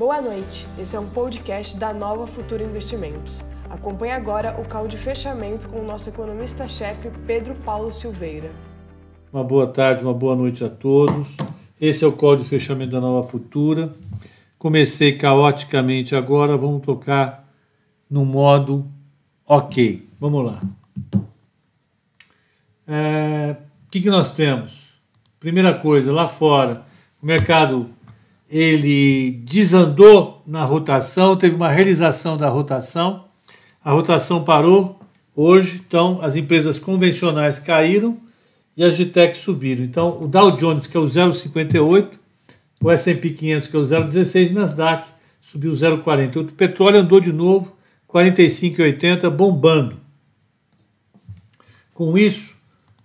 Boa noite, esse é um podcast da Nova Futura Investimentos. Acompanhe agora o call de fechamento com o nosso economista-chefe Pedro Paulo Silveira. Uma boa tarde, uma boa noite a todos. Esse é o call de fechamento da Nova Futura. Comecei caoticamente agora, vamos tocar no modo ok. Vamos lá. É, o que, que nós temos? Primeira coisa, lá fora, o mercado ele desandou na rotação, teve uma realização da rotação, a rotação parou hoje, então as empresas convencionais caíram e as de tech subiram. Então o Dow Jones, que é o 0,58, o S&P 500, que é o 0,16, e Nasdaq subiu 0,48. O petróleo andou de novo, 45,80, bombando. Com isso,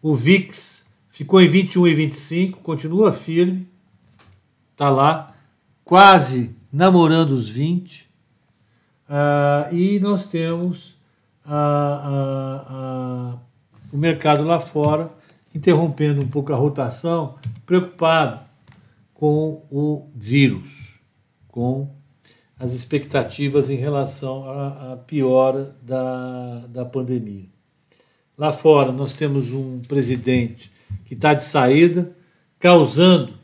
o VIX ficou em 21,25, continua firme, está lá, quase namorando os 20. Uh, ah, e nós temos o mercado lá fora interrompendo um pouco a rotação, preocupado com o vírus, com as expectativas em relação à, à piora da, da pandemia. Lá fora, nós temos um presidente que está de saída, causando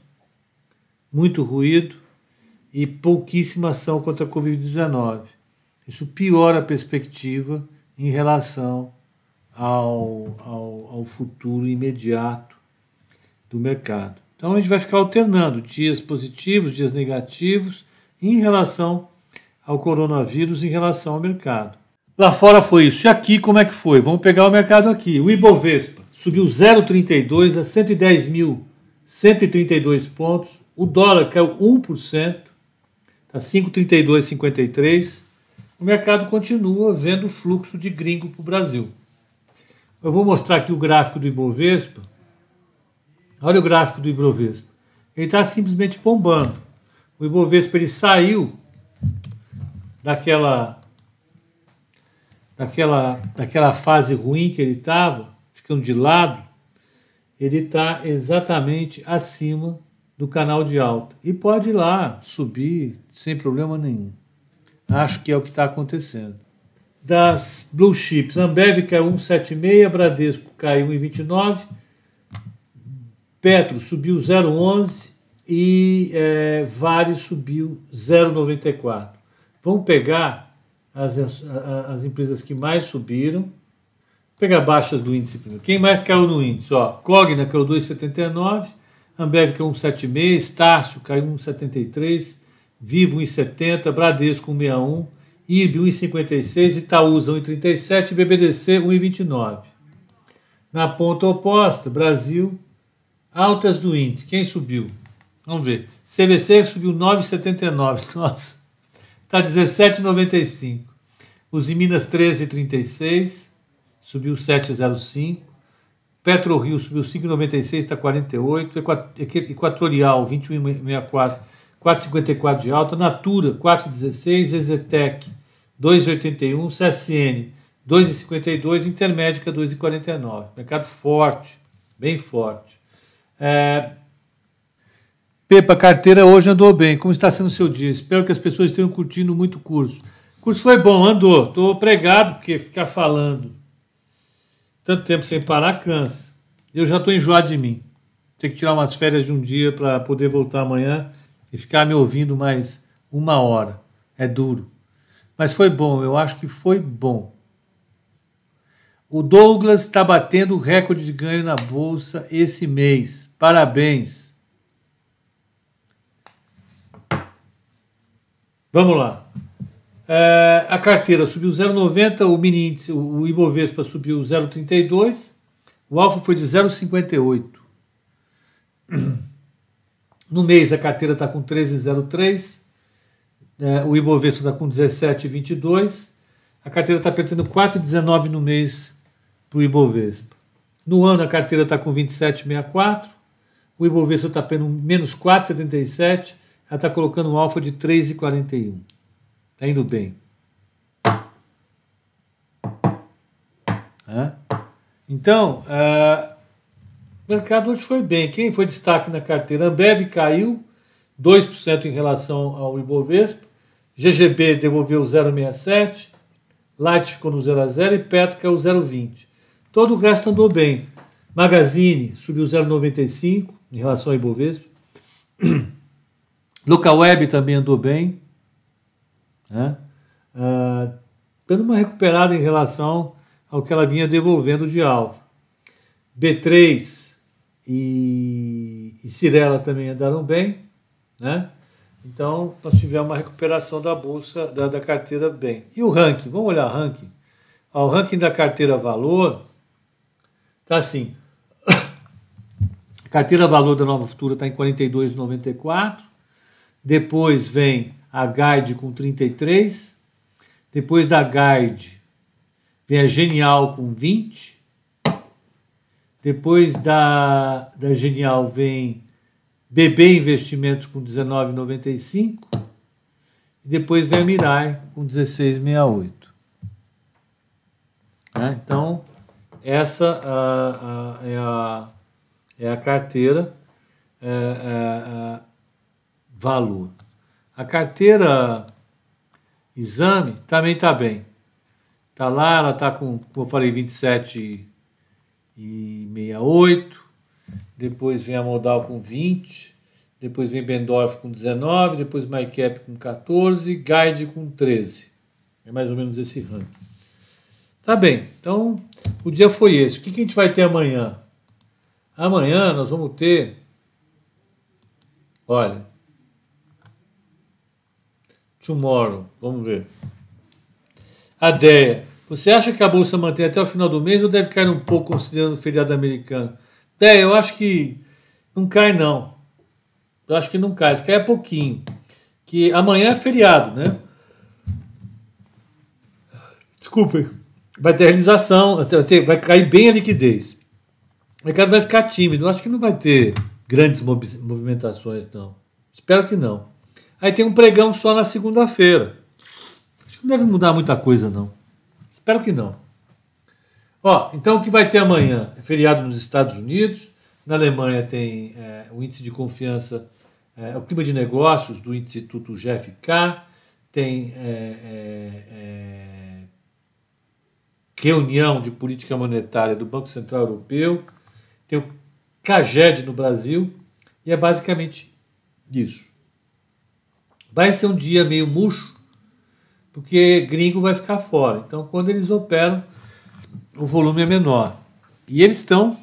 muito ruído e pouquíssima ação contra a Covid-19. Isso piora a perspectiva em relação ao, ao, ao futuro imediato do mercado. Então a gente vai ficar alternando dias positivos, dias negativos em relação ao coronavírus, em relação ao mercado. Lá fora foi isso. E aqui como é que foi? Vamos pegar o mercado aqui. O Ibovespa subiu 0,32 a 110.132 pontos. O dólar caiu 1%, está 5,32,53. O mercado continua vendo fluxo de gringo para o Brasil. Eu vou mostrar aqui o gráfico do Ibovespa. Olha o gráfico do Ibovespa. Ele está simplesmente bombando. O Ibovespa ele saiu daquela, daquela, daquela fase ruim que ele estava, ficando de lado. Ele está exatamente acima do canal de alta. E pode ir lá subir sem problema nenhum. Acho que é o que está acontecendo das blue chips. Ambev caiu 1,76, Bradesco caiu 1,29, Petro subiu 0,11 e é, Vale subiu 0,94. Vamos pegar as, as, as, empresas que mais subiram, pegar baixas do índice primeiro. Quem mais caiu no índice? Ó, Cogna caiu 2,79, Ambev caiu 1,76, Estácio caiu 1,73, Vivo 1,70, Bradesco 1,61, IB 1,56, Itaúsa 1,37 e BBDC 1,29. Na ponta oposta, Brasil, altas do índice. Quem subiu? Vamos ver. CVC subiu 9,79. Nossa, está 17,95. Os em Minas 13,36, subiu 7,05. PetroRio subiu 5,96, está 48. Equatorial 21,64, 4,54 de alta. Natura 4,16. Exetec 2,81, CSN 2,52, Intermédica 2,49. Mercado forte, bem forte. É... Pepa, carteira hoje andou bem. Como está sendo o seu dia? Espero que as pessoas tenham curtindo muito o curso. O curso foi bom, andou. Estou pregado, porque ficar falando tanto tempo sem parar cansa. Eu já estou enjoado de mim. Tenho que tirar umas férias de um dia para poder voltar amanhã e ficar me ouvindo mais uma hora. É duro. Mas foi bom, eu acho que foi bom. O Douglas está batendo o recorde de ganho na bolsa esse mês. Parabéns. Vamos lá. É, a carteira subiu 0,90, o mini índice, o Ibovespa subiu 0,32, o alfa foi de 0,58. No mês a carteira está com 13,03, é, o Ibovespa está com 17,22. A carteira está apertando 4,19 no mês para o Ibovespa. No ano a carteira está com 27,64. O Ibovespa está apenas menos 4,77. Ela está colocando um alfa de 3,41. Está indo bem. Então, o mercado hoje foi bem. Quem foi destaque na carteira? Ambev caiu 2% em relação ao Ibovespa. GGB devolveu 0,67, Light ficou no 0 a 0 e Petro o 0,20. Todo o resto andou bem. Magazine subiu 0,95 em relação ao Ibovespa. Local Web também andou bem. Né? Ah, dando uma recuperada em relação ao que ela vinha devolvendo de alvo. B3 e, e Cirela também andaram bem, né? Então, nós tivemos uma recuperação da bolsa, da, da carteira bem. E o ranking? Vamos olhar o ranking? o ranking da carteira valor tá assim. A carteira valor da Nova Futura está em 42,94. Depois vem a Guide com 33. Depois da Guide vem a Genial com 20. Depois da, da Genial vem BB Investimentos com 19,95. E depois vem a Mirai com 16,68. É, então, essa a, a, é, a, é a carteira é, é, é, valor. A carteira exame também está bem. Está lá, ela está com, como eu falei, 27 e 68. Depois vem a Modal com 20. Depois vem Bendorf com 19. Depois MyCap com 14. Guide com 13. É mais ou menos esse ranking. Tá bem, então o dia foi esse. O que, que a gente vai ter amanhã? Amanhã nós vamos ter. Olha, tomorrow. Vamos ver. A ideia. Você acha que a bolsa mantém até o final do mês ou deve cair um pouco considerando o feriado americano? Ideia, eu acho que não cai não. Eu acho que não cai, se cai é pouquinho. Que amanhã é feriado, né? Desculpem. Vai ter realização, vai cair bem a liquidez. O mercado vai ficar tímido. Eu acho que não vai ter grandes movimentações, não. Espero que não. Aí tem um pregão só na segunda-feira. Acho que não deve mudar muita coisa, não. Espero que não. Ó, então o que vai ter amanhã? É feriado nos Estados Unidos. Na Alemanha tem é, o índice de confiança, é, o clima de negócios do Instituto GFK. Tem é, é, é, reunião de política monetária do Banco Central Europeu. Tem o CAGED no Brasil. E é basicamente isso. Vai ser um dia meio murcho, porque gringo vai ficar fora. Então, quando eles operam, o volume é menor. E eles estão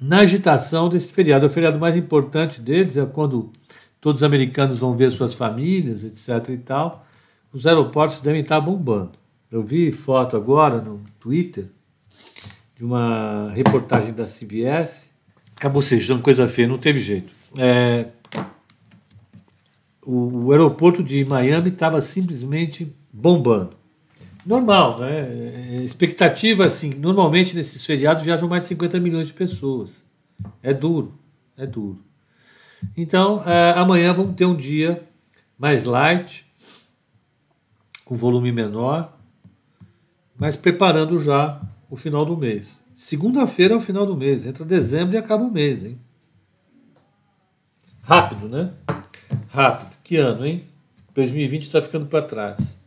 na agitação desse feriado. O feriado mais importante deles é quando todos os americanos vão ver suas famílias, etc. e tal. Os aeroportos devem estar bombando. Eu vi foto agora no Twitter de uma reportagem da CBS. Acabou sejando coisa feia, não teve jeito. É, o, o aeroporto de Miami estava simplesmente bombando. Normal, né? É, expectativa, assim, normalmente nesses feriados viajam mais de 50 milhões de pessoas. É duro, é duro. Então, é, amanhã vamos ter um dia mais light, com volume menor, mas preparando já o final do mês. Segunda-feira é o final do mês, entra dezembro e acaba o mês, hein? Rápido, né? Rápido. Que ano, hein? 2020 está ficando para trás.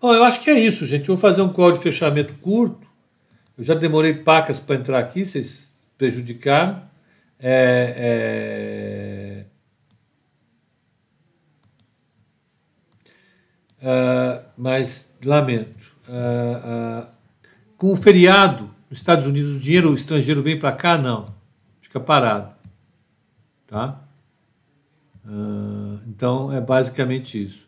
Bom, eu acho que é isso, gente. Vou fazer um call de fechamento curto. Eu já demorei pacas para entrar aqui, vocês prejudicaram. É, é... Uh, mas lamento. Uh, uh, com o feriado nos Estados Unidos, o dinheiro estrangeiro vem para cá? Não. Fica parado. Tá? Uh, então é basicamente isso.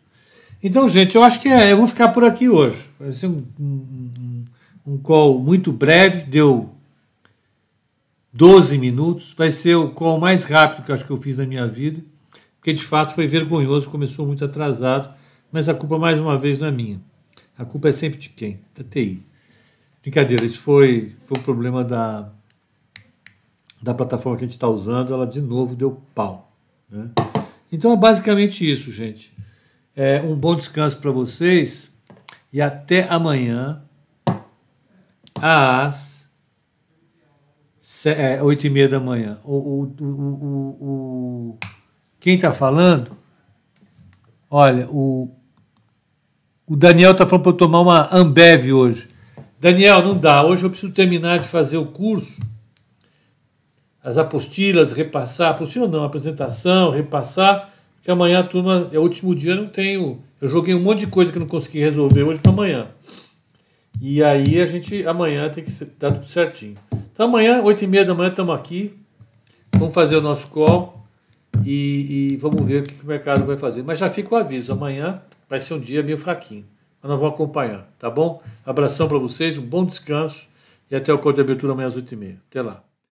Então, gente, eu acho que é. Eu vou ficar por aqui hoje. Vai ser um, um, um call muito breve, deu 12 minutos. Vai ser o call mais rápido que eu acho que eu fiz na minha vida, porque de fato foi vergonhoso, começou muito atrasado, mas a culpa, mais uma vez, não é minha. A culpa é sempre de quem? Da TI. Brincadeira, isso foi, foi um problema da, da plataforma que a gente está usando, ela de novo deu pau. Né? Então é basicamente isso, gente. É um bom descanso para vocês e até amanhã às é, oito e meia da manhã. O, o, o, Quem está falando? Olha, o, o Daniel está falando para eu tomar uma Ambev hoje. Daniel, não dá. Hoje eu preciso terminar de fazer o curso, as apostilas, repassar. Apostila não, apresentação, repassar. Que amanhã a turma, é o último dia, não tenho. Eu joguei um monte de coisa que não consegui resolver hoje para amanhã. E aí a gente, amanhã tem que dar tudo certinho. Então amanhã, 8 e meia da manhã, estamos aqui. Vamos fazer o nosso call e, e vamos ver o que, que o mercado vai fazer. Mas já fica o aviso, amanhã vai ser um dia meio fraquinho. Mas nós vamos acompanhar, tá bom? Abração para vocês, um bom descanso e até o call de abertura amanhã às 8 e meia. Até lá.